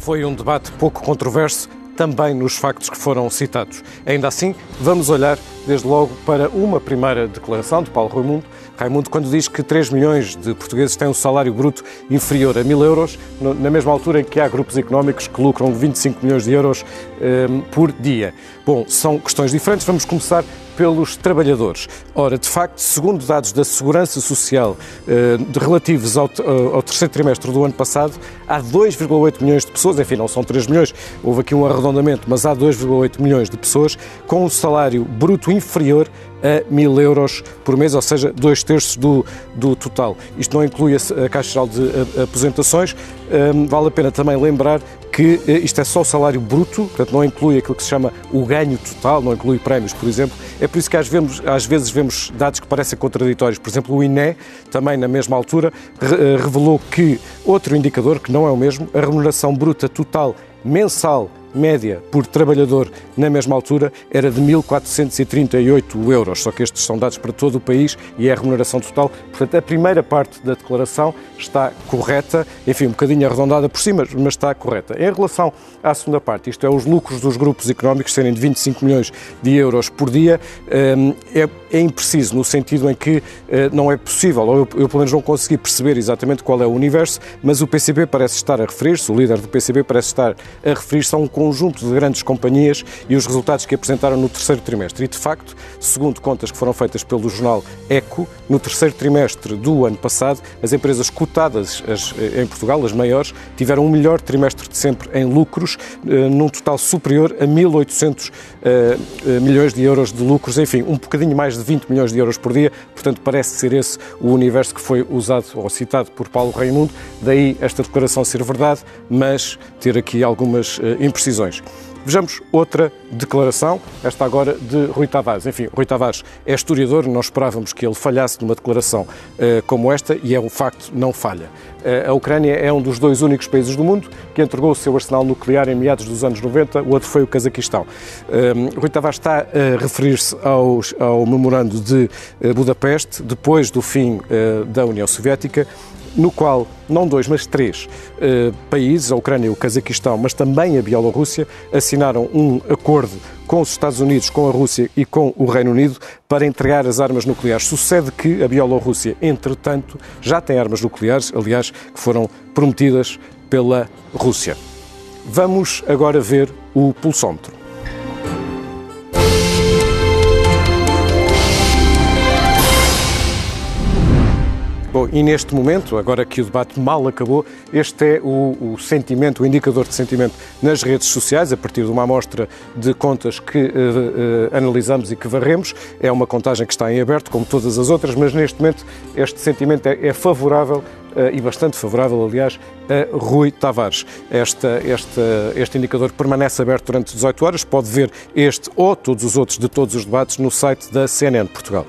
Foi um debate pouco controverso, também nos factos que foram citados. Ainda assim, vamos olhar desde logo para uma primeira declaração de Paulo Raimundo. Raimundo, quando diz que 3 milhões de portugueses têm um salário bruto inferior a 1.000 euros, na mesma altura em que há grupos económicos que lucram 25 milhões de euros um, por dia. Bom, são questões diferentes. Vamos começar pelos trabalhadores. Ora, de facto, segundo dados da Segurança Social eh, relativos ao, eh, ao, terceiro trimestre do ano passado, há 2,8 milhões de pessoas, enfim, não são 3 milhões, houve aqui um arredondamento, mas há 2,8 milhões de pessoas com um salário bruto inferior a mil euros por mês, ou seja, dois terços do, do total. Isto não inclui a, Caixa Geral de Aposentações. Um, vale a pena também lembrar que eh, isto é só o salário bruto, portanto não inclui aquilo que se chama o ganho total, não inclui prémios, por exemplo. É por isso que às vezes, às vezes vemos dados que parecem contraditórios. Por exemplo, o INE, também na mesma altura, eh, revelou que outro indicador, que não é o mesmo, a remuneração bruta total mensal média por trabalhador na mesma altura era de 1.438 euros, só que estes são dados para todo o país e é a remuneração total. Portanto, a primeira parte da declaração está correta, enfim, um bocadinho arredondada por cima, mas está correta. Em relação à segunda parte, isto é, os lucros dos grupos económicos serem de 25 milhões de euros por dia, hum, é, é impreciso no sentido em que eh, não é possível, ou eu, eu pelo menos não consegui perceber exatamente qual é o universo, mas o PCB parece estar a referir-se, o líder do PCB parece estar a referir-se a um conjunto de grandes companhias e os resultados que apresentaram no terceiro trimestre. E, de facto, segundo contas que foram feitas pelo jornal Eco, no terceiro trimestre do ano passado, as empresas cotadas as, em Portugal, as maiores, tiveram o um melhor trimestre de sempre em lucros, eh, num total superior a 1.800 eh, eh, milhões de euros de lucros, enfim, um bocadinho mais de 20 milhões de euros por dia. Portanto, parece ser esse o universo que foi usado ou citado por Paulo Raimundo. Daí esta declaração ser verdade, mas ter aqui algumas imprecisões decisões. Vejamos outra declaração, esta agora de Rui Tavares. Enfim, Rui Tavares é historiador, nós esperávamos que ele falhasse numa declaração uh, como esta e é um facto, não falha. Uh, a Ucrânia é um dos dois únicos países do mundo que entregou o seu arsenal nuclear em meados dos anos 90, o outro foi o Cazaquistão. Uh, Rui Tavares está a referir-se ao memorando de Budapeste, depois do fim da União Soviética, no qual não dois, mas três uh, países, a Ucrânia, o Cazaquistão, mas também a Bielorrússia, assinaram um acordo com os Estados Unidos, com a Rússia e com o Reino Unido para entregar as armas nucleares. Sucede que a Bielorrússia, entretanto, já tem armas nucleares, aliás, que foram prometidas pela Rússia. Vamos agora ver o pulsómetro. Bom, e neste momento, agora que o debate mal acabou, este é o, o, sentimento, o indicador de sentimento nas redes sociais, a partir de uma amostra de contas que uh, uh, analisamos e que varremos. É uma contagem que está em aberto, como todas as outras, mas neste momento este sentimento é, é favorável Uh, e bastante favorável, aliás, a Rui Tavares. Esta, esta, este indicador permanece aberto durante 18 horas. Pode ver este ou todos os outros de todos os debates no site da CNN Portugal.